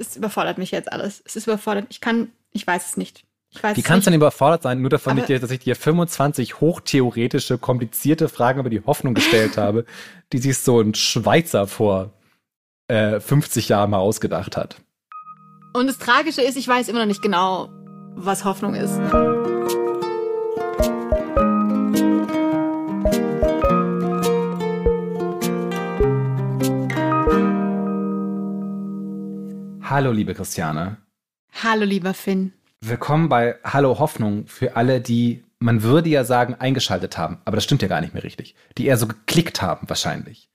es überfordert mich jetzt alles. Es ist überfordert. Ich kann, ich weiß es nicht. Ich weiß Wie es kannst du nicht. denn überfordert sein, nur davon, dir, dass ich dir 25 hochtheoretische, komplizierte Fragen über die Hoffnung gestellt habe, die sich so ein Schweizer vor äh, 50 Jahren mal ausgedacht hat. Und das Tragische ist, ich weiß immer noch nicht genau, was Hoffnung ist. Hallo, liebe Christiane. Hallo, lieber Finn. Willkommen bei Hallo Hoffnung für alle, die, man würde ja sagen, eingeschaltet haben, aber das stimmt ja gar nicht mehr richtig. Die eher so geklickt haben wahrscheinlich.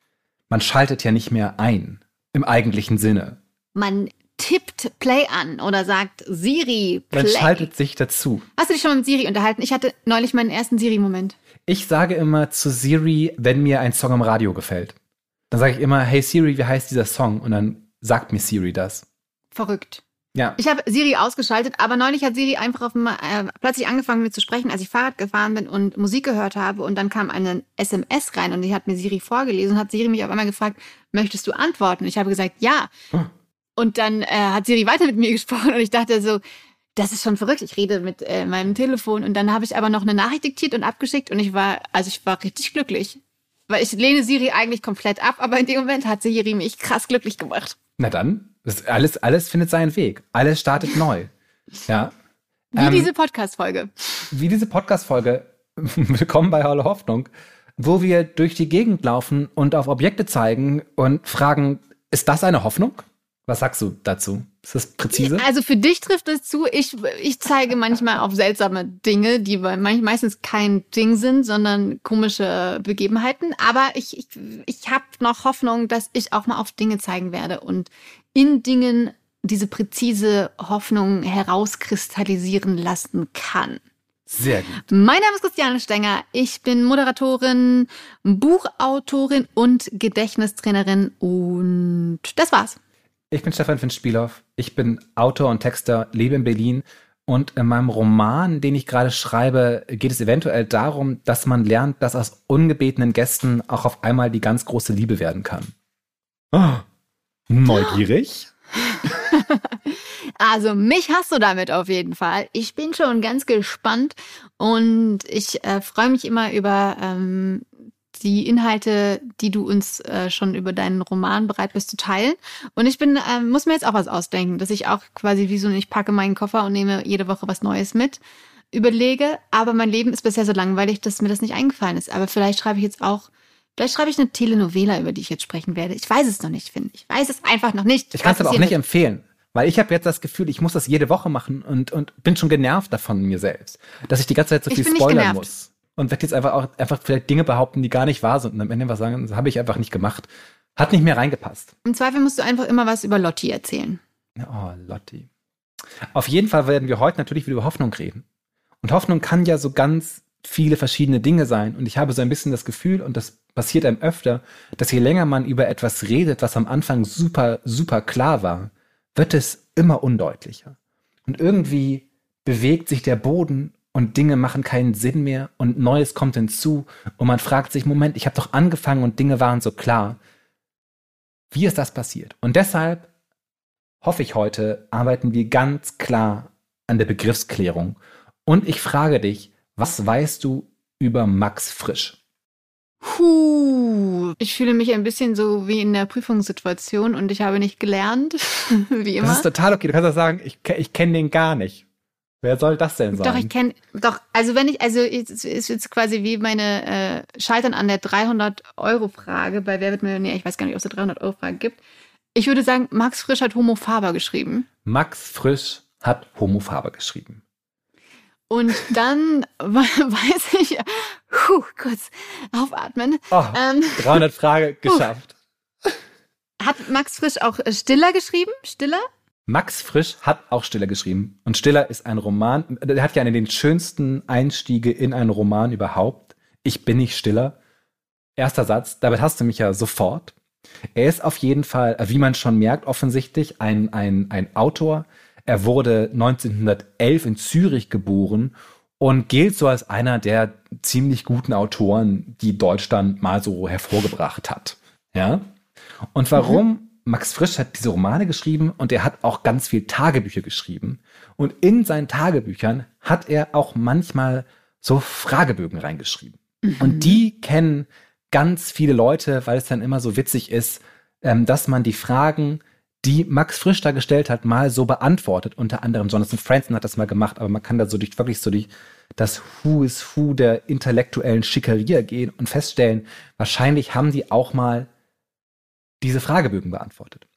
Man schaltet ja nicht mehr ein, im eigentlichen Sinne. Man tippt Play an oder sagt Siri, Play. Man schaltet sich dazu. Hast du dich schon mal mit Siri unterhalten? Ich hatte neulich meinen ersten Siri-Moment. Ich sage immer zu Siri, wenn mir ein Song im Radio gefällt. Dann sage ich immer, hey Siri, wie heißt dieser Song? Und dann sagt mir Siri das. Verrückt. Ja. Ich habe Siri ausgeschaltet, aber neulich hat Siri einfach auf dem, äh, plötzlich angefangen mit mir zu sprechen, als ich Fahrrad gefahren bin und Musik gehört habe. Und dann kam eine SMS rein und die hat mir Siri vorgelesen und hat Siri mich auf einmal gefragt, möchtest du antworten? Ich habe gesagt, ja. Hm. Und dann äh, hat Siri weiter mit mir gesprochen und ich dachte so, das ist schon verrückt. Ich rede mit äh, meinem Telefon und dann habe ich aber noch eine Nachricht diktiert und abgeschickt und ich war, also ich war richtig glücklich. Weil ich lehne Siri eigentlich komplett ab, aber in dem Moment hat Siri mich krass glücklich gemacht. Na dann, das alles, alles findet seinen Weg. Alles startet neu. Ja. Wie Ähm, diese Podcast-Folge. wie diese Podcast-Folge, willkommen bei Hallo Hoffnung, wo wir durch die Gegend laufen und auf Objekte zeigen und fragen, ist das eine Hoffnung? Was sagst du dazu? Ist das präzise? Also für dich trifft es zu. Ich, ich zeige manchmal auf seltsame Dinge, die meistens kein Ding sind, sondern komische Begebenheiten. Aber ich, ich, ich habe noch Hoffnung, dass ich auch mal auf Dinge zeigen werde und in Dingen diese präzise Hoffnung herauskristallisieren lassen kann. Sehr gut. Mein Name ist Christiane Stenger. Ich bin Moderatorin, Buchautorin und Gedächtnistrainerin und das war's. Ich bin Stefan Finn-Spielhoff. Ich bin Autor und Texter, lebe in Berlin. Und in meinem Roman, den ich gerade schreibe, geht es eventuell darum, dass man lernt, dass aus ungebetenen Gästen auch auf einmal die ganz große Liebe werden kann. Ah, neugierig? Also mich hast du damit auf jeden Fall. Ich bin schon ganz gespannt und ich äh, freue mich immer über ähm, die Inhalte, die du uns äh, schon über deinen Roman bereit bist zu teilen. Und ich bin, ähm, muss mir jetzt auch was ausdenken, dass ich auch quasi wie so, ich packe meinen Koffer und nehme jede Woche was Neues mit, überlege. Aber mein Leben ist bisher so langweilig, dass mir das nicht eingefallen ist. Aber vielleicht schreibe ich jetzt auch, vielleicht schreibe ich eine Telenovela, über die ich jetzt sprechen werde. Ich weiß es noch nicht, finde ich. weiß es einfach noch nicht. Ich kann es aber auch nicht empfehlen. Weil ich habe jetzt das Gefühl, ich muss das jede Woche machen und, und bin schon genervt davon mir selbst. Dass ich die ganze Zeit so Ich viel spoilern muss. Und werde jetzt einfach auch einfach vielleicht Dinge behaupten, die gar nicht wahr sind. Und am Ende was sagen, das habe ich einfach nicht gemacht. Hat nicht mehr reingepasst. Im Zweifel musst du einfach immer was über Lotti erzählen. Oh, Lotti. Auf jeden Fall werden wir heute natürlich wieder über Hoffnung reden. Und Hoffnung kann ja so ganz viele verschiedene Dinge sein. Und ich habe so ein bisschen das Gefühl, und das passiert einem öfter, dass je länger man über etwas redet, was am Anfang super, super klar war, wird es immer undeutlicher. Und irgendwie bewegt sich der Boden und Dinge machen keinen Sinn mehr und Neues kommt hinzu und man fragt sich, Moment, ich habe doch angefangen und Dinge waren so klar. Wie ist das passiert? Und deshalb hoffe ich heute, arbeiten wir ganz klar an der Begriffsklärung. Und ich frage dich, was weißt du über Max Frisch? Puh, ich fühle mich ein bisschen so wie in der Prüfungssituation und ich habe nicht gelernt, wie immer. Das ist total okay. Du kannst auch sagen, ich, ich kenne den gar nicht. Wer soll das denn sein? Doch, ich kenne, doch, also wenn ich, also es ist jetzt quasi wie meine äh, Scheitern an der 300-Euro-Frage bei Wer wird Millionär, ich weiß gar nicht, ob es eine 300-Euro-Frage gibt. Ich würde sagen, Max Frisch hat Homo Faber geschrieben. Max Frisch hat Homo Faber geschrieben. Und dann weiß ich, puh, kurz aufatmen. Oh, Ähm, 300 Frage geschafft. hat Max Frisch auch äh, Stiller geschrieben? Stiller? Max Frisch hat auch Stiller geschrieben. Und Stiller ist ein Roman, der hat ja einen den schönsten Einstiege in einen Roman überhaupt. Ich bin nicht Stiller. Erster Satz, damit hast du mich ja sofort. Er ist auf jeden Fall, wie man schon merkt, offensichtlich ein, ein, ein Autor. Er wurde 1911 in Zürich geboren und gilt so als einer der ziemlich guten Autoren, die Deutschland mal so hervorgebracht hat. Ja? Und warum Max Frisch hat diese Romane geschrieben und er hat auch ganz viel Tagebücher geschrieben. Und in seinen Tagebüchern hat er auch manchmal so Fragebögen reingeschrieben. Mhm. Und die kennen ganz viele Leute, weil es dann immer so witzig ist, ähm, dass man die Fragen, die Max Frisch da gestellt hat, mal so beantwortet. Unter anderem Jonathan Franzen hat das mal gemacht, aber man kann da so durch wirklich so durch das Who is Who der intellektuellen Schickeria gehen und feststellen, wahrscheinlich haben die auch mal diese Fragebögen beantwortet.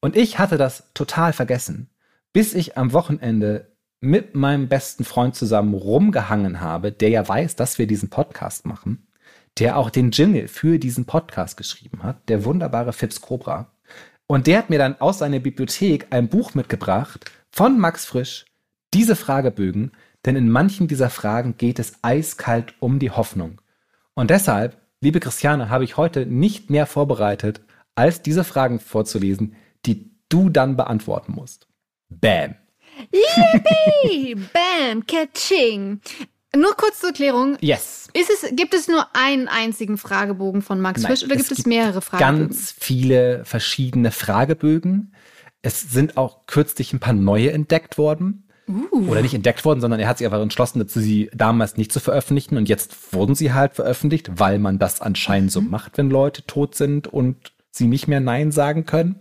Und ich hatte das total vergessen, bis ich am Wochenende mit meinem besten Freund zusammen rumgehangen habe, der ja weiß, dass wir diesen Podcast machen, der auch den Jingle für diesen Podcast geschrieben hat, der wunderbare Fips Cobra. Und der hat mir dann aus seiner Bibliothek ein Buch mitgebracht von Max Frisch, diese Fragebögen, denn in manchen dieser Fragen geht es eiskalt um die Hoffnung. Und deshalb, liebe Christiane, habe ich heute nicht mehr vorbereitet, als diese Fragen vorzulesen, die du dann beantworten musst. Bam. Yippie! Bam! Catching! Nur kurz zur Klärung. Yes. Ist es, gibt es nur einen einzigen Fragebogen von Max Nein, Frisch oder gibt es, gibt mehrere Fragebögen? Ganz viele verschiedene Fragebögen. Es sind auch kürzlich ein paar neue entdeckt worden. Uh. Oder nicht entdeckt worden, sondern er hat sich einfach entschlossen, sie damals nicht zu veröffentlichen. Und jetzt wurden sie halt veröffentlicht, weil man das anscheinend mhm. so macht, wenn Leute tot sind und sie nicht mehr Nein sagen können.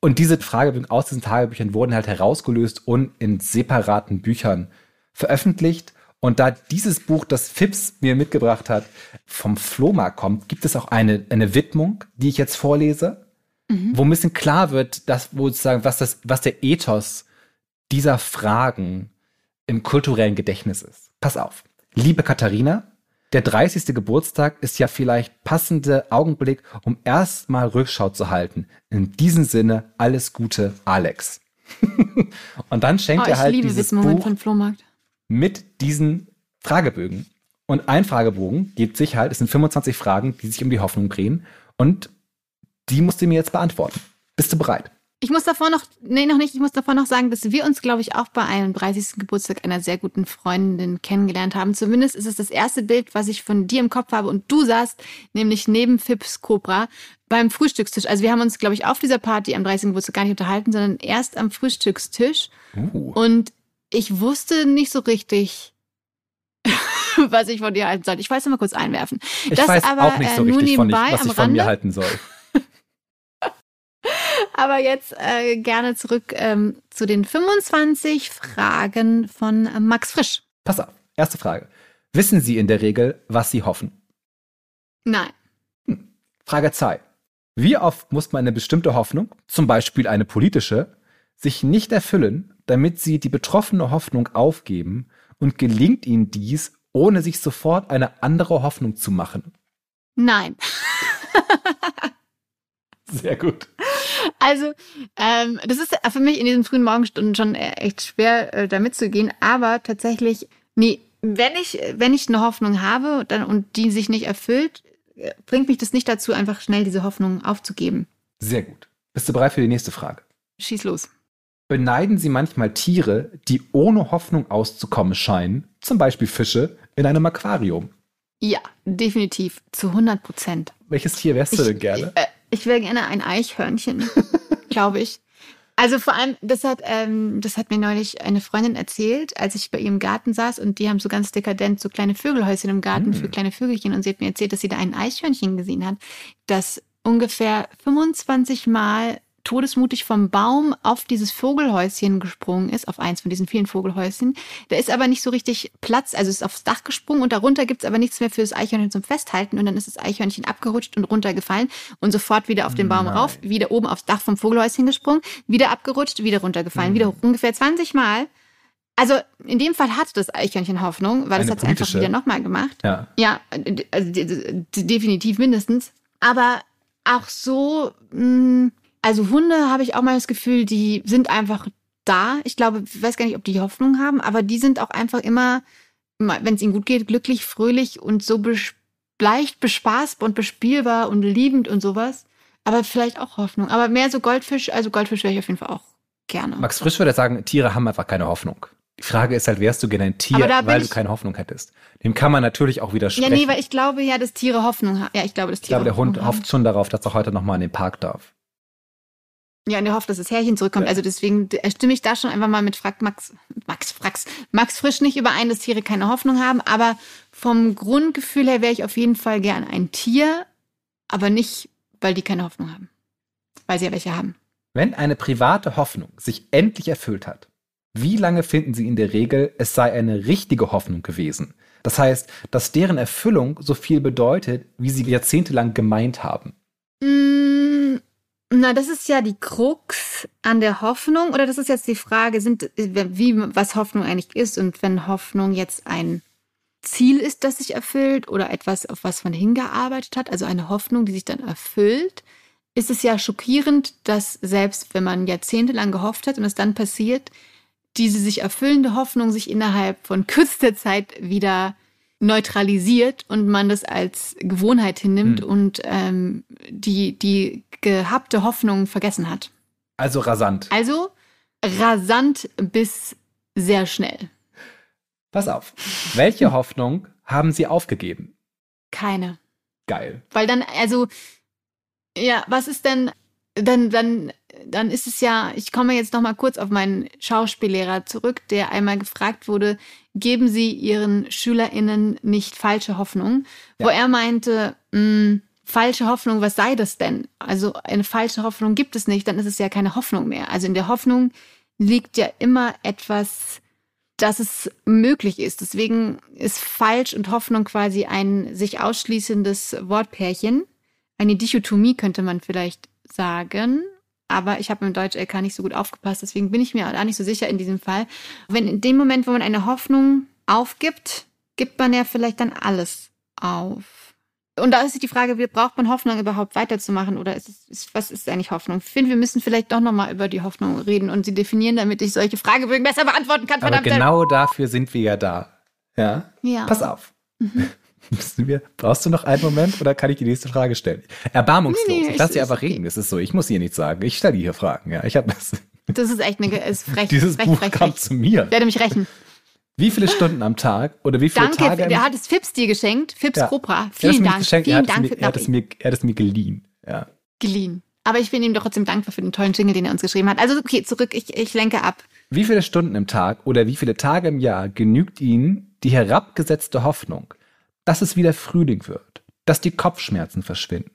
Und diese Fragebögen aus diesen Tagebüchern wurden halt herausgelöst und in separaten Büchern veröffentlicht. Und da dieses Buch, das Fips mir mitgebracht hat, vom Flohmarkt kommt, gibt es auch eine, eine Widmung, die ich jetzt vorlese, mhm. wo ein bisschen klar wird, dass, wo sozusagen, was, das, was der Ethos dieser Fragen im kulturellen Gedächtnis ist. Pass auf. Liebe Katharina, der 30. Geburtstag ist ja vielleicht passende Augenblick, um erstmal Rückschau zu halten. In diesem Sinne, alles Gute, Alex. und dann schenkt oh, er halt dieses Buch Flohmarkt. Mit diesen Fragebögen. Und ein Fragebogen gibt sich halt, es sind 25 Fragen, die sich um die Hoffnung drehen. Und die musst du mir jetzt beantworten. Bist du bereit? Ich muss davor noch, nee, noch nicht, ich muss davor noch sagen, dass wir uns, glaube ich, auch bei einem 30. Geburtstag einer sehr guten Freundin kennengelernt haben. Zumindest ist es das erste Bild, was ich von dir im Kopf habe und du saßt nämlich neben Fips Cobra beim Frühstückstisch. Also wir haben uns, glaube ich, auf dieser Party am 30. Geburtstag gar nicht unterhalten, sondern erst am Frühstückstisch. Uh. Und ich wusste nicht so richtig, was ich von dir halten soll. Ich wollte es mal kurz einwerfen. Ich das weiß aber auch nicht so äh, richtig, von ich, was ich von mir halten soll. Aber jetzt äh, gerne zurück ähm, zu den 25 Fragen von Max Frisch. Pass auf, erste Frage. Wissen Sie in der Regel, was Sie hoffen? Nein. Hm. Frage 2. Wie oft muss man eine bestimmte Hoffnung, zum Beispiel eine politische, sich nicht erfüllen, damit Sie die betroffene Hoffnung aufgeben und gelingt Ihnen dies, ohne sich sofort eine andere Hoffnung zu machen? Nein. Sehr gut. Also, ähm, das ist für mich in diesen frühen Morgenstunden schon äh, echt schwer, äh, da mitzugehen. Aber tatsächlich, nee, wenn ich, wenn ich eine Hoffnung habe dann, und die sich nicht erfüllt, äh, bringt mich das nicht dazu, einfach schnell diese Hoffnung aufzugeben. Sehr gut. Bist du bereit für die nächste Frage? Schieß los. Beneiden Sie manchmal Tiere, die ohne Hoffnung auszukommen scheinen, zum Beispiel Fische, in einem Aquarium? Ja, definitiv. Zu 100 Prozent. Welches Tier wärst du denn gerne? Äh, ich wäre gerne ein Eichhörnchen, glaube ich. Also vor allem, das hat, ähm, das hat mir neulich eine Freundin erzählt, als ich bei ihrem Garten saß und die haben so ganz dekadent so kleine Vögelhäuschen im Garten mm. für kleine Vögelchen und sie hat mir erzählt, dass sie da ein Eichhörnchen gesehen hat, das ungefähr 25 Mal todesmutig vom Baum auf dieses Vogelhäuschen gesprungen ist, auf eins von diesen vielen Vogelhäuschen. Da ist aber nicht so richtig Platz, also ist aufs Dach gesprungen und darunter gibt's aber nichts mehr für das Eichhörnchen zum Festhalten und dann ist das Eichhörnchen abgerutscht und runtergefallen und sofort wieder auf den Baum Nein. rauf, wieder oben aufs Dach vom Vogelhäuschen gesprungen, wieder abgerutscht, wieder runtergefallen, mhm. wieder ungefähr 20 Mal. Also in dem Fall hatte das Eichhörnchen Hoffnung, weil Eine es hat es einfach wieder nochmal gemacht. Ja, ja also definitiv mindestens. Aber auch so, mh, hm, also Hunde habe ich auch mal das Gefühl, die sind einfach da. Ich glaube, ich weiß gar nicht, ob die Hoffnung haben, aber die sind auch einfach immer, wenn es ihnen gut geht, glücklich, fröhlich und so leicht bespaßbar und bespielbar und liebend und sowas. Aber vielleicht auch Hoffnung. Aber mehr so Goldfisch, also Goldfisch wäre ich auf jeden Fall auch gerne. Max Frisch würde sagen, Tiere haben einfach keine Hoffnung. Die Frage ist halt, wärst du gerne ein Tier, weil du keine Hoffnung hättest? Dem kann man natürlich auch widersprechen. Ja, nee, weil ich glaube ja, dass Tiere Hoffnung haben. Ja, ich glaube, dass Tiere Ich glaube, der Hund hofft schon darauf, dass er heute nochmal in den Park darf. Ja, und er hofft, dass das Härchen zurückkommt. Ja. Also deswegen äh, stimme ich da schon einfach mal mit fragt Max, Max, Frax, Max Frisch nicht überein, dass Tiere keine Hoffnung haben. Aber vom Grundgefühl her wäre ich auf jeden Fall gern ein Tier, aber nicht, weil die keine Hoffnung haben. Weil sie ja welche haben. Wenn eine private Hoffnung sich endlich erfüllt hat, wie lange finden Sie in der Regel, es sei eine richtige Hoffnung gewesen? Das heißt, dass deren Erfüllung so viel bedeutet, wie Sie jahrzehntelang gemeint haben. Mm, Na, das ist ja die Krux an der Hoffnung. Oder das ist jetzt die Frage, sind, wie, was Hoffnung eigentlich ist. Und wenn Hoffnung jetzt ein Ziel ist, das sich erfüllt oder etwas, auf was man hingearbeitet hat, also eine Hoffnung, die sich dann erfüllt, ist es ja schockierend, dass selbst wenn man jahrzehntelang gehofft hat und es dann passiert, diese sich erfüllende Hoffnung sich innerhalb von kürzester Zeit wieder neutralisiert und man das als Gewohnheit hinnimmt Hm. und ähm, die, die gehabte Hoffnung vergessen hat. Also rasant. Also rasant bis sehr schnell. Pass auf. Welche Hoffnung haben Sie aufgegeben? Keine. Geil. Weil dann, also, ja, was ist denn, dann, dann, dann ist es ja, ich komme jetzt noch mal kurz auf meinen Schauspiellehrer zurück, der einmal gefragt wurde, geben Sie Ihren SchülerInnen nicht falsche Hoffnung? Wo Ja. er meinte, mh, falsche Hoffnung, was sei das denn? Also eine falsche Hoffnung gibt es nicht, dann ist es ja keine Hoffnung mehr. Also in der Hoffnung liegt ja immer etwas, dass es möglich ist. Deswegen ist falsch und Hoffnung quasi ein sich ausschließendes Wortpärchen. Eine Dichotomie könnte man vielleicht sagen. Aber ich habe im Deutsch-LK nicht so gut aufgepasst, deswegen bin ich mir auch nicht so sicher in diesem Fall. Wenn in dem Moment, wo man eine Hoffnung aufgibt, gibt man ja vielleicht dann alles auf. Und da ist die Frage, wie braucht man Hoffnung überhaupt weiterzumachen oder ist es, was ist eigentlich Hoffnung? Ich finde, wir müssen vielleicht doch nochmal über die Hoffnung reden und sie definieren, damit ich solche Fragebögen besser beantworten kann. Aber genau dafür sind wir ja da. Ja? Ja. Pass auf. Müssen wir, brauchst du noch einen Moment oder kann ich die nächste Frage stellen? Erbarmungslos. Nee, nee, ich lass ist- dir einfach reden. Das ist so. Ich muss hier nichts sagen. Ich stelle hier Fragen. Ja, ich habe das. Das ist echt eine, ist frech. Dieses frech, Buch frech, kam frech. zu mir. Ich werde mich rächen. Wie viele Stunden am Tag oder wie viele Danke, Tage? im- der hat es Fips dir geschenkt. Fips Ja. Cobra. er es Vielen Dank. er Vielen hat es Dank mir, er hat es mir, er hat es mir geliehen. Ja. geliehen. Aber ich bin ihm doch trotzdem dankbar für den tollen Jingle, den er uns geschrieben hat. Also okay, zurück, ich, ich lenke ab. Wie viele Stunden im Tag oder wie viele Tage im Jahr genügt Ihnen die herabgesetzte Hoffnung, dass es wieder Frühling wird, dass die Kopfschmerzen verschwinden,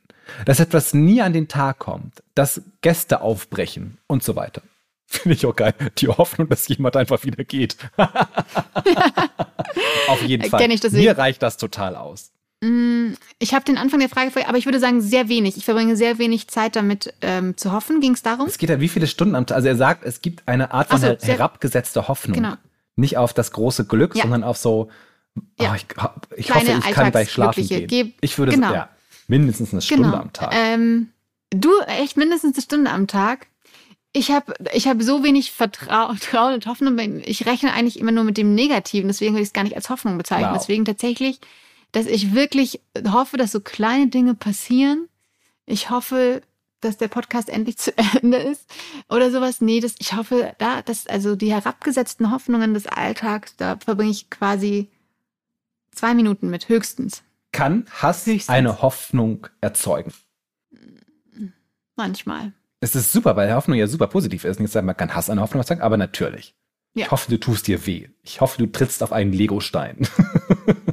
dass etwas nie an den Tag kommt, dass Gäste aufbrechen und so weiter? Finde ich auch geil. Die Hoffnung, dass jemand einfach wieder geht. Auf jeden Äh, Fall. ich. Mir reicht das total aus. Mm, Ich habe den Anfang der Frage, vor- aber ich würde sagen, sehr wenig. Ich verbringe sehr wenig Zeit damit ähm, zu hoffen. Ging es darum? Es geht ja wie viele Stunden am Tag. Also er sagt, es gibt eine Art von so, herabgesetzter Hoffnung. Genau. Nicht auf das große Glück, Ja. sondern auf so, Ja. oh, ich, ich hoffe, ich kann gleich schlafen gehen. Geb- ich würde genau. ja, mindestens eine Stunde am Tag. Ähm, du, echt mindestens eine Stunde am Tag. Ich habe ich hab so wenig Vertrau Vertrauen und Hoffnung. Ich rechne eigentlich immer nur mit dem Negativen. Deswegen würde ich es gar nicht als Hoffnung bezeichnen. Wow. Deswegen tatsächlich, dass ich wirklich hoffe, dass so kleine Dinge passieren. Ich hoffe, dass der Podcast endlich zu Ende ist oder sowas. Nee, das, ich hoffe, da, dass also die herabgesetzten Hoffnungen des Alltags, da verbringe ich quasi zwei Minuten mit, höchstens. Kann Hass Höchstens. eine Hoffnung erzeugen? Manchmal. Es ist super, weil Hoffnung ja super positiv ist. Nicht sagen, man kann Hass eine Hoffnung erzeugen, aber natürlich. Ja. Ich hoffe, du tust dir weh. Ich hoffe, du trittst auf einen Legostein.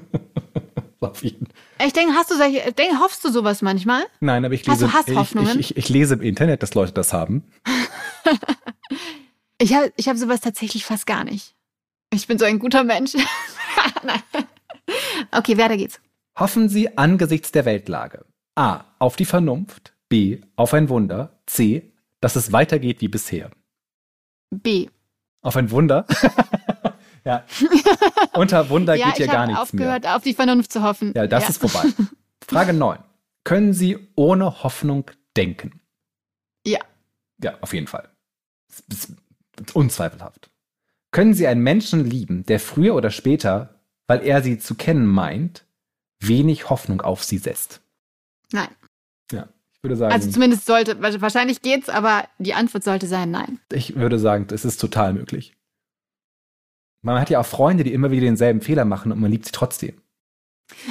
auf jeden. Ich denke, hast du solche, denk, hoffst du sowas manchmal? Nein, aber ich Hast lese, ich, ich, ich lese im Internet, dass Leute das haben. Ich habe ich hab sowas tatsächlich fast gar nicht. Ich bin so ein guter Mensch. Nein. okay, weiter geht's. Hoffen Sie angesichts der Weltlage A. auf die Vernunft, B. auf ein Wunder, C. dass es weitergeht wie bisher. B. Auf ein Wunder? ja. Unter Wunder ja, geht hier ich gar habe nichts aufgehört, auf die Vernunft zu hoffen. Ja, das ist vorbei. Frage 9. Können Sie ohne Hoffnung denken? Ja. Ja, auf jeden Fall. Das ist Unzweifelhaft. Können Sie einen Menschen lieben, der früher oder später, weil er Sie zu kennen meint, wenig Hoffnung auf Sie setzt? Nein. Ja, ich würde sagen, Also zumindest sollte, wahrscheinlich geht's, aber die Antwort sollte sein nein. ich würde sagen, das ist total möglich. Man hat ja auch Freunde, die immer wieder denselben Fehler machen und man liebt sie trotzdem.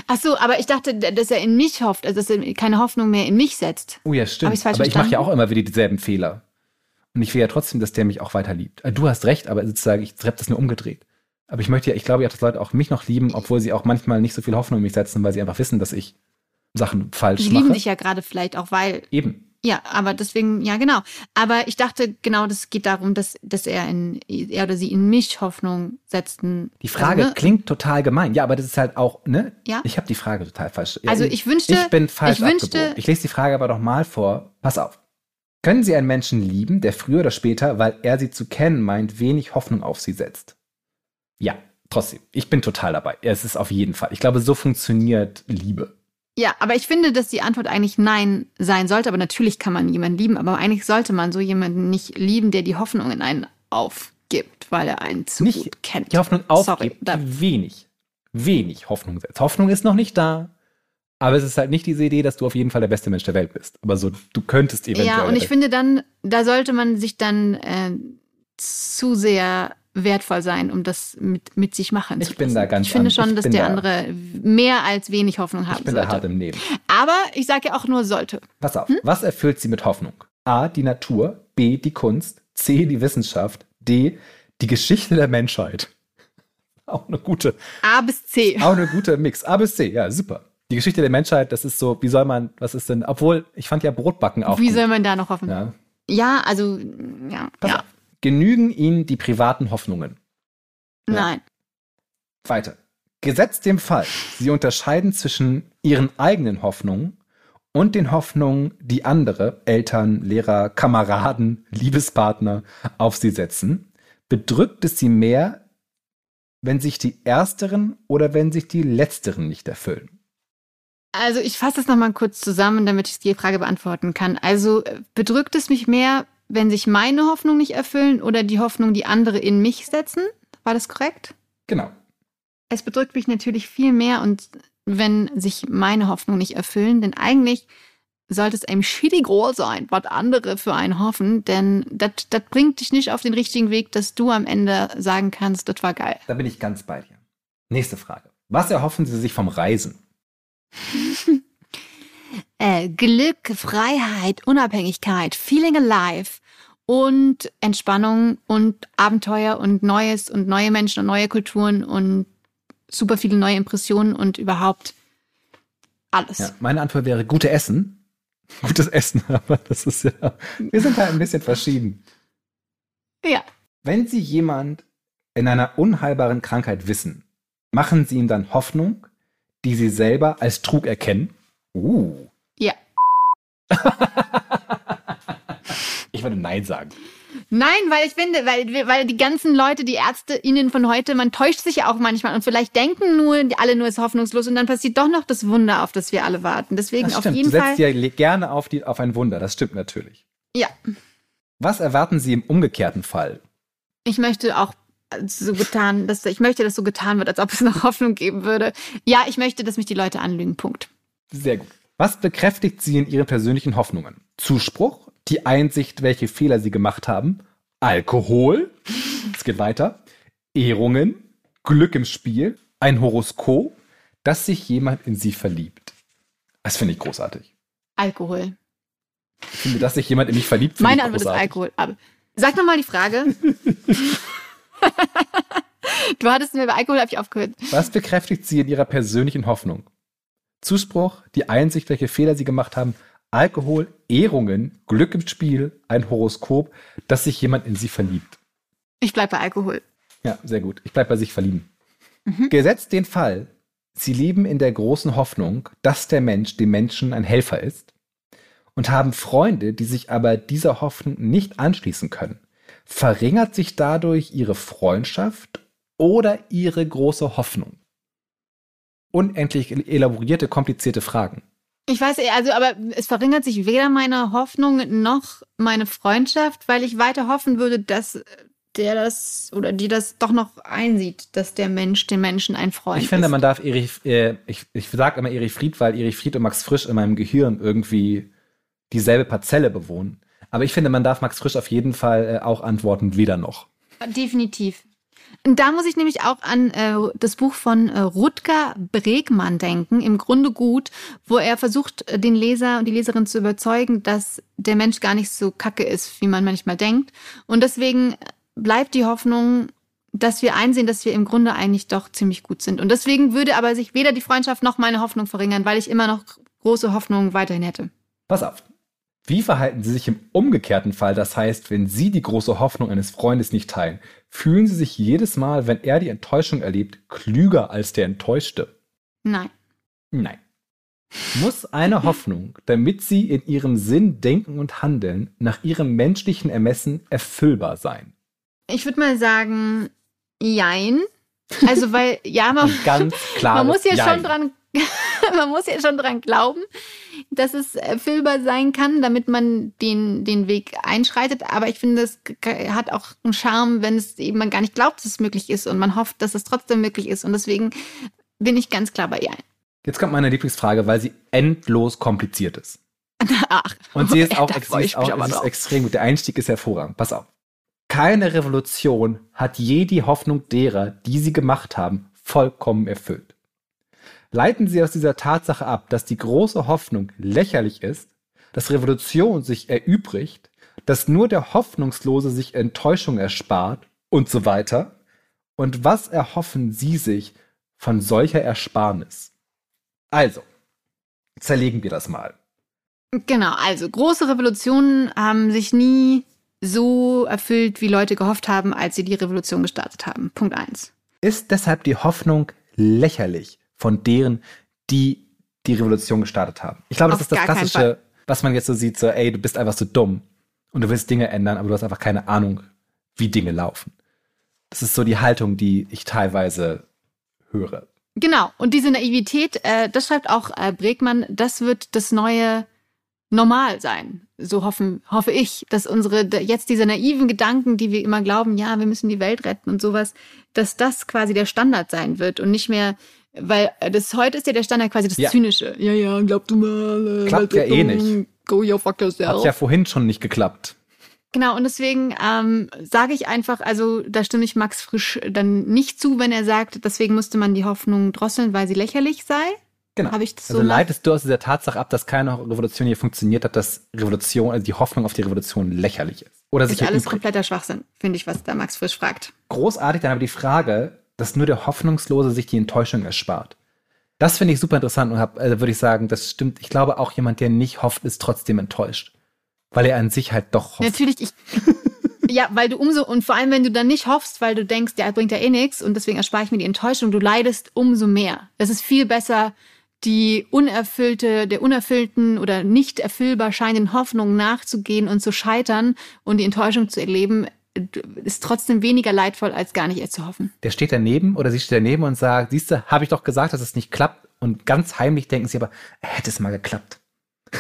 Ach so, aber ich dachte, dass er in mich hofft, also dass er keine Hoffnung mehr in mich setzt. Oh ja, stimmt. Aber ich mache ja auch immer wieder dieselben Fehler. Und ich will ja trotzdem, dass der mich auch weiter liebt. Äh, Du hast recht, aber sozusagen, ich habe das nur umgedreht. Aber ich möchte ja, ich glaube ja, dass Leute auch mich noch lieben, obwohl sie auch manchmal nicht so viel Hoffnung in mich setzen, weil sie einfach wissen, dass ich Sachen falsch Die mache. lieben dich ja gerade vielleicht auch, weil Eben. Ja, aber deswegen, ja, genau. Aber ich dachte, genau, das geht darum, dass, dass er in, er oder sie in mich Hoffnung setzten. Die Frage also, ne? klingt total gemein. Ja, aber das ist halt auch, ne? Ja. Ich habe die Frage total falsch. Also ich wünschte- Ich bin falsch ich wünschte- abgebogen. Ich lese die Frage aber doch mal vor. Pass auf. Können Sie einen Menschen lieben, der früher oder später, weil er sie zu kennen meint, wenig Hoffnung auf sie setzt? Ja, trotzdem. Ich bin total dabei. Es ist auf jeden Fall. Ich glaube, so funktioniert Liebe. Ja, aber ich finde, dass die Antwort eigentlich Nein sein sollte. Aber natürlich kann man jemanden lieben, aber eigentlich sollte man so jemanden nicht lieben, der die Hoffnung in einen aufgibt, weil er einen zu Nicht gut kennt. Die Hoffnung Sorry, aufgibt, die wenig, wenig Hoffnung setzt. Hoffnung ist noch nicht da. Aber es ist halt nicht diese Idee, dass du auf jeden Fall der beste Mensch der Welt bist. Aber so, du könntest eventuell. Ja, und ich finde dann, da sollte man sich dann äh, zu sehr wertvoll sein, um das mit, mit sich machen Ich zu bin lassen. da ganz Ich finde schon, dass der da- andere mehr als wenig Hoffnung haben ich bin da hart sollte. im Leben. Aber ich sage ja auch nur sollte. Pass auf, Hm? was erfüllt sie mit Hoffnung? A, die Natur, B, die Kunst, C, die Wissenschaft, D, die Geschichte der Menschheit. Auch eine gute, A bis C. auch eine gute Mix. A bis C, ja, super. Die Geschichte der Menschheit, das ist so, wie soll man, was ist denn, obwohl, ich fand ja Brotbacken auch Wie gut. soll man da noch hoffen? Ja, ja, also, ja, pass ja. auf. Genügen ihnen die privaten Hoffnungen? Ja. Nein. Weiter. Gesetzt dem Fall, sie unterscheiden zwischen ihren eigenen Hoffnungen und den Hoffnungen, die andere, Eltern, Lehrer, Kameraden, Liebespartner auf sie setzen, bedrückt es sie mehr, wenn sich die ersteren oder wenn sich die letzteren nicht erfüllen. Also ich fasse das nochmal kurz zusammen, damit ich die Frage beantworten kann. Also bedrückt es mich mehr, wenn sich meine Hoffnung nicht erfüllen oder die Hoffnung, die andere in mich setzen? War das korrekt? Genau. Es bedrückt mich natürlich viel mehr und wenn sich meine Hoffnung nicht erfüllen, denn eigentlich sollte es einem groß sein, was andere für einen hoffen, denn das das bringt dich nicht auf den richtigen Weg, dass du am Ende sagen kannst, das war geil. Da bin ich ganz bei dir. Nächste Frage. Was erhoffen Sie sich vom Reisen? Äh, Glück, Freiheit, Unabhängigkeit, Feeling alive und Entspannung und Abenteuer und Neues und neue Menschen und neue Kulturen und super viele neue Impressionen und überhaupt alles. Ja, meine Antwort wäre gute Essen. Gutes Essen, aber das ist ja, wir sind halt ein bisschen verschieden. ja. Wenn Sie jemand in einer unheilbaren Krankheit wissen, machen Sie ihm dann Hoffnung, die Sie selber als Trug erkennen? Uh. Ja. Ich würde Nein sagen. Nein, weil ich finde, weil, weil die ganzen Leute, die ÄrzteInnen von heute, man täuscht sich ja auch manchmal und vielleicht denken nur, alle nur ist hoffnungslos und dann passiert doch noch das Wunder, auf das wir alle warten. Deswegen Das auf stimmt. jeden du Fall. setzt ja le- gerne auf, die, auf ein Wunder. Das stimmt natürlich. Ja, Was erwarten Sie im umgekehrten Fall? ich möchte auch so getan, dass ich möchte, dass so getan wird, als ob es noch Hoffnung geben würde. Ja, ich möchte, dass mich die Leute anlügen. Punkt. Sehr gut. Was bekräftigt Sie in Ihren persönlichen Hoffnungen? Zuspruch, die Einsicht, welche Fehler Sie gemacht haben, Alkohol, es geht weiter, Ehrungen, Glück im Spiel, ein Horoskop, dass sich jemand in Sie verliebt. Das finde ich großartig. Alkohol. Ich finde, dass sich jemand in mich verliebt, Meine Antwort ist großartig. Alkohol. Aber sag noch mal die Frage. du hattest mir bei Alkohol habe ich aufgehört. Was bekräftigt Sie in Ihrer persönlichen Hoffnung? Zuspruch, die Einsicht, welche Fehler Sie gemacht haben, Alkohol, Ehrungen, Glück im Spiel, ein Horoskop, dass sich jemand in Sie verliebt. Ich bleib bei Alkohol. Ja, sehr gut. Ich bleibe bei sich verlieben. Gesetzt den Fall, Sie leben in der großen Hoffnung, dass der Mensch dem Menschen ein Helfer ist und haben Freunde, die sich aber dieser Hoffnung nicht anschließen können. Verringert sich dadurch Ihre Freundschaft oder Ihre große Hoffnung? Unendlich elaborierte, komplizierte Fragen. Ich weiß, also, aber es verringert sich weder meine Hoffnung noch meine Freundschaft, weil ich weiter hoffen würde, dass der das oder die das doch noch einsieht, dass der Mensch den Menschen ein Freund Ich finde, ist. man darf Erich, äh, ich, ich sage immer Erich Fried, weil Erich Fried und Max Frisch in meinem Gehirn irgendwie dieselbe Parzelle bewohnen. Aber ich finde, man darf Max Frisch auf jeden Fall äh, auch antworten, weder noch. Definitiv. Da muss ich nämlich auch an äh, das Buch von äh, Rutger Bregmann denken, im Grunde gut, wo er versucht, äh, den Leser und die Leserin zu überzeugen, dass der Mensch gar nicht so kacke ist, wie man manchmal denkt. Und deswegen bleibt die Hoffnung, dass wir einsehen, dass wir im Grunde eigentlich doch ziemlich gut sind. Und deswegen würde aber sich weder die Freundschaft noch meine Hoffnung verringern, weil ich immer noch große Hoffnung weiterhin hätte. Pass auf. Wie verhalten Sie sich im umgekehrten Fall? Das heißt, wenn Sie die große Hoffnung eines Freundes nicht teilen, fühlen Sie sich jedes Mal, wenn er die Enttäuschung erlebt, klüger als der Enttäuschte? Nein. Nein. Muss eine Hoffnung, damit sie in ihrem Sinn denken und handeln, nach ihrem menschlichen Ermessen erfüllbar sein? Ich würde mal sagen, jein. Also, weil, ja, man, Ganz klar. man muss ja schon dran man muss ja schon dran glauben, dass es erfüllbar sein kann, damit man den, den Weg einschreitet. Aber ich finde, es hat auch einen Charme, wenn es eben man gar nicht glaubt, dass es möglich ist und man hofft, dass es trotzdem möglich ist. Und deswegen bin ich ganz klar bei ihr. Jetzt kommt meine Lieblingsfrage, weil sie endlos kompliziert ist. Ach, Und sie ist auch, da sie ist auch ist extrem gut. Der Einstieg ist hervorragend. Pass auf. Keine Revolution hat je die Hoffnung derer, die sie gemacht haben, vollkommen erfüllt. Leiten Sie aus dieser Tatsache ab, dass die große Hoffnung lächerlich ist, dass Revolution sich erübrigt, dass nur der Hoffnungslose sich Enttäuschung erspart und so weiter. Und was erhoffen Sie sich von solcher Ersparnis? Also, zerlegen wir das mal. Genau, also große Revolutionen haben sich nie so erfüllt, wie Leute gehofft haben, als sie die Revolution gestartet haben. Punkt eins. Ist deshalb die Hoffnung lächerlich von deren, die die Revolution gestartet haben? Ich glaube, das Auf ist das gar keinen Klassische, was man jetzt so sieht, so, ey, du bist einfach so dumm und du willst Dinge ändern, aber du hast einfach keine Ahnung, wie Dinge laufen. Das ist so die Haltung, die ich teilweise höre. Genau, und diese Naivität, äh, das schreibt auch äh, Bregmann, das wird das neue Normal sein. So hoffen, hoffe ich, dass unsere, jetzt diese naiven Gedanken, die wir immer glauben, ja, wir müssen die Welt retten und sowas, dass das quasi der Standard sein wird und nicht mehr, weil äh, das heute ist ja der Standard quasi das Ja. Zynische. Ja, ja, glaub du mal. Äh, Klappt ja eh nicht. Go your fuck yourself. Hat ja vorhin schon nicht geklappt. Genau, und deswegen ähm, sage ich einfach, also da stimme ich Max Frisch dann nicht zu, wenn er sagt, deswegen musste man die Hoffnung drosseln, weil sie lächerlich sei. Genau. Habe ich das so also nach- leitest du aus dieser Tatsache ab, dass keine Revolution hier funktioniert hat, dass Revolution, also die Hoffnung auf die Revolution lächerlich ist. Oder sich Ist alles erübrigt. kompletter Schwachsinn, finde ich, was da Max Frisch fragt. großartig dann aber die Frage, dass nur der Hoffnungslose sich die Enttäuschung erspart. Das finde ich super interessant und hab, also würde ich sagen, das stimmt. Ich glaube, auch jemand, der nicht hofft, ist trotzdem enttäuscht. Weil er an sich halt doch hofft. Natürlich, ich. Ja, weil du umso, und vor allem, wenn du dann nicht hoffst, weil du denkst, ja, bringt ja eh nichts und deswegen erspare ich mir die Enttäuschung, du leidest umso mehr. Es ist viel besser, die unerfüllte, der unerfüllten oder nicht erfüllbar scheinenden Hoffnung nachzugehen und zu scheitern und die Enttäuschung zu erleben, ist trotzdem weniger leidvoll, als gar nicht erst zu hoffen. Der steht daneben oder sie steht daneben und sagt, siehst du, habe ich doch gesagt, dass es nicht klappt. Und ganz heimlich denken sie aber, hätte es mal geklappt.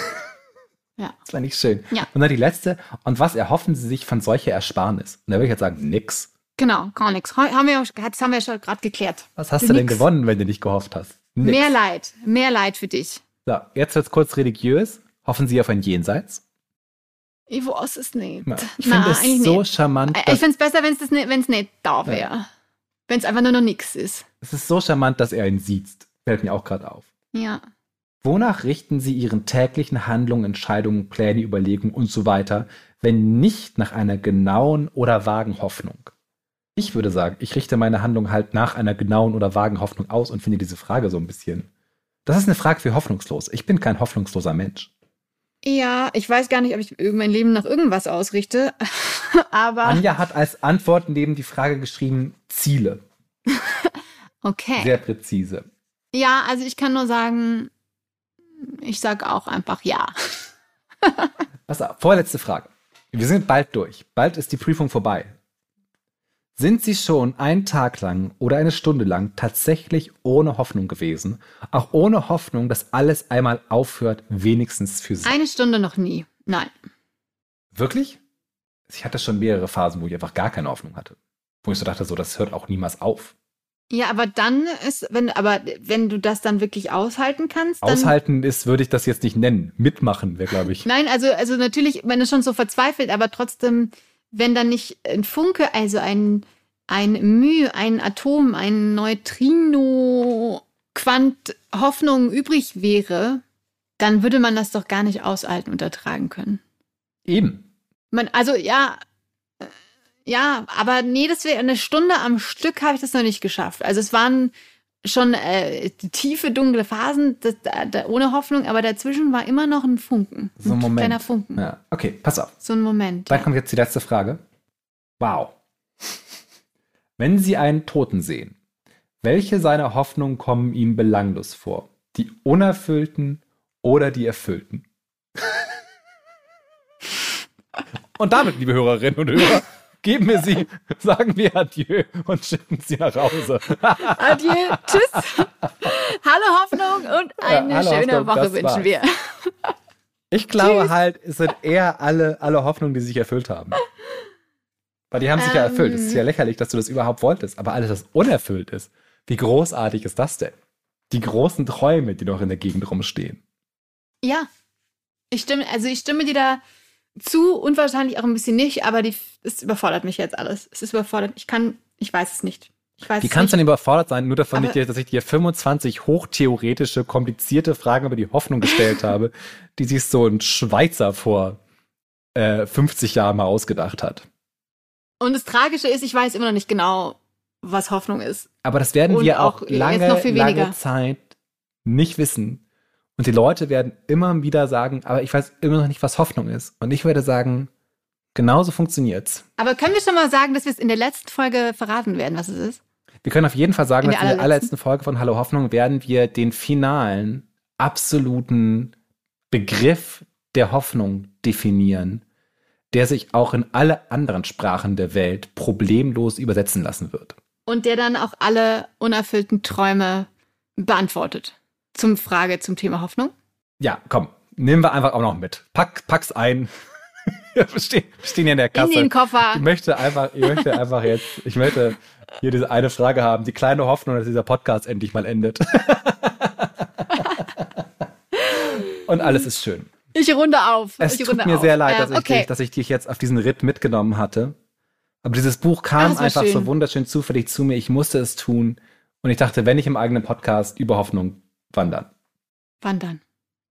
Ja. Das war nicht schön. Ja. Und dann die letzte. Und was erhoffen sie sich von solcher Ersparnis? Und da würde ich jetzt sagen, nix. Genau, gar nichts. Haben wir, das haben wir schon gerade geklärt. Was hast du denn Nix. gewonnen, wenn du nicht gehofft hast? Nix. Mehr Leid, mehr Leid für dich. So, jetzt wird's kurz religiös. Hoffen sie auf ein Jenseits? Ich weiß es nicht. Ja. Ich finde es so nicht. charmant. Ich dass- finde es besser, wenn es nicht, nicht da wäre. Wenn es einfach nur noch nichts ist. Es ist so charmant, dass er ihn sieht. Fällt mir auch gerade auf. Ja. Wonach richten Sie Ihren täglichen Handlungen, Entscheidungen, Pläne, Überlegungen und so weiter, wenn nicht nach einer genauen oder vagen Hoffnung? Ich würde sagen, ich richte meine Handlung halt nach einer genauen oder vagen Hoffnung aus und finde diese Frage so ein bisschen. Das ist eine Frage für hoffnungslos. Ich bin kein hoffnungsloser Mensch. Ja, ich weiß gar nicht, ob ich mein Leben nach irgendwas ausrichte. Aber Anja hat als Antwort neben die Frage geschrieben, Ziele. okay. Sehr präzise. Ja, also ich kann nur sagen, ich sage auch einfach ja. Pass auf, vorletzte Frage. Wir sind bald durch. Bald ist die Prüfung vorbei. Sind Sie schon einen Tag lang oder eine Stunde lang tatsächlich ohne Hoffnung gewesen? Auch ohne Hoffnung, dass alles einmal aufhört, wenigstens für Sie. Eine Stunde noch nie. Nein. Wirklich? Ich hatte schon mehrere Phasen, wo ich einfach gar keine Hoffnung hatte. Wo ich so dachte, so, das hört auch niemals auf. Ja, aber dann ist, wenn, aber wenn du das dann wirklich aushalten kannst. Aushalten ist, würde ich das jetzt nicht nennen. Mitmachen wäre, glaube ich. Nein, also, also natürlich, wenn es schon so verzweifelt, aber trotzdem, wenn dann nicht ein Funke, also ein, ein Müh, ein Atom, ein Neutrino, Quant Hoffnung übrig wäre, dann würde man das doch gar nicht aushalten und ertragen können. Eben. Man, also ja, äh, ja, aber nee, das wäre eine Stunde am Stück habe ich das noch nicht geschafft. Also es waren schon äh, tiefe, dunkle Phasen das, da, da, ohne Hoffnung, aber dazwischen war immer noch ein Funken. So ein Moment. kleiner Funken. Ja, okay, pass auf. So ein Moment. Dann ja. kommt jetzt die letzte Frage. Wow. Wenn Sie einen Toten sehen, welche seiner Hoffnungen kommen Ihnen belanglos vor? Die unerfüllten oder die erfüllten? und damit, liebe Hörerinnen und Hörer, geben wir Sie, sagen wir Adieu und schicken Sie nach Hause. Adieu, tschüss. Hallo Hoffnung und eine Ja, schöne Hoffnung, Woche wünschen war's. wir. Ich glaube Tschüss. halt, es sind eher alle, alle Hoffnungen, die sich erfüllt haben. Weil die haben sich ja Ähm. erfüllt. Es ist ja lächerlich, dass du das überhaupt wolltest. Aber alles, was unerfüllt ist, wie großartig ist das denn? Die großen Träume, die noch in der Gegend rumstehen. Ja, ich stimme, also ich stimme dir da zu und wahrscheinlich auch ein bisschen nicht, aber die, es überfordert mich jetzt alles. Es ist überfordert. Ich kann, ich weiß es nicht. Ich weiß Wie es kannst du nicht. denn überfordert sein, nur davon, Aber- dass ich dir 25 hochtheoretische, komplizierte Fragen über die Hoffnung gestellt habe, die sich so ein Schweizer vor äh, 50 Jahren mal ausgedacht hat. Und das Tragische ist, ich weiß immer noch nicht genau, was Hoffnung ist. Aber das werden Und wir auch auch lange, noch viel lange. Zeit nicht wissen. Und die Leute werden immer wieder sagen, aber ich weiß immer noch nicht, was Hoffnung ist. Und ich werde sagen, genauso funktioniert's. Aber können wir schon mal sagen, dass wir es in der letzten Folge verraten werden, was es ist? Wir können auf jeden Fall sagen, In dass in der allerletzten Folge von Hallo Hoffnung werden wir den finalen, absoluten Begriff der Hoffnung definieren, der sich auch in alle anderen Sprachen der Welt problemlos übersetzen lassen wird. Und der dann auch alle unerfüllten Träume beantwortet. Zum Frage zum Thema Hoffnung. Ja, komm, nehmen wir einfach auch noch mit. Pack, pack's ein. wir stehen, hier in der In Kasse. den Koffer. Ich möchte einfach, ich möchte einfach jetzt, ich möchte hier diese eine Frage haben, die kleine Hoffnung, dass dieser Podcast endlich mal endet. Und alles ist schön. Ich runde auf. Es ich tut runde mir auf. sehr leid, dass, Ähm, ich okay. dich, dass ich dich jetzt auf diesen Ritt mitgenommen hatte. Aber dieses Buch Ach, kam war einfach so schön. wunderschön zufällig zu mir. Ich musste es tun. Und ich dachte, wenn ich im eigenen Podcast über Hoffnung wandern. Wandern.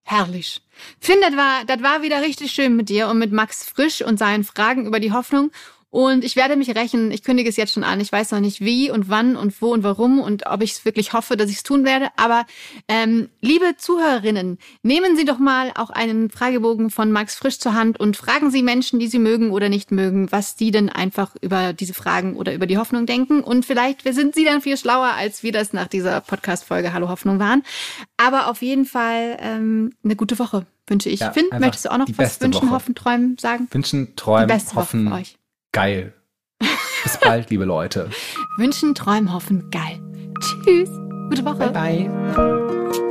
Herrlich. Finn, das war, das war wieder richtig schön mit dir und mit Max Frisch und seinen Fragen über die Hoffnung. Und ich werde mich rächen. Ich kündige es jetzt schon an. Ich weiß noch nicht wie und wann und wo und warum und ob ich es wirklich hoffe, dass ich es tun werde. Aber ähm, liebe Zuhörerinnen, nehmen Sie doch mal auch einen Fragebogen von Max Frisch zur Hand und fragen Sie Menschen, die Sie mögen oder nicht mögen, was die denn einfach über diese Fragen oder über die Hoffnung denken. Und vielleicht sind Sie dann viel schlauer, als wir das nach dieser Podcast-Folge Hallo Hoffnung waren. Aber auf jeden Fall ähm, eine gute Woche wünsche ich. Ja, Finn, möchtest du auch noch die was beste wünschen, Woche. hoffen, träumen, sagen? Wünschen, Die träumen, beste Woche hoffen. für euch. Geil. Bis bald, liebe Leute. Wünschen, träumen, hoffen, geil. Tschüss. Gute Woche. Bye, bye.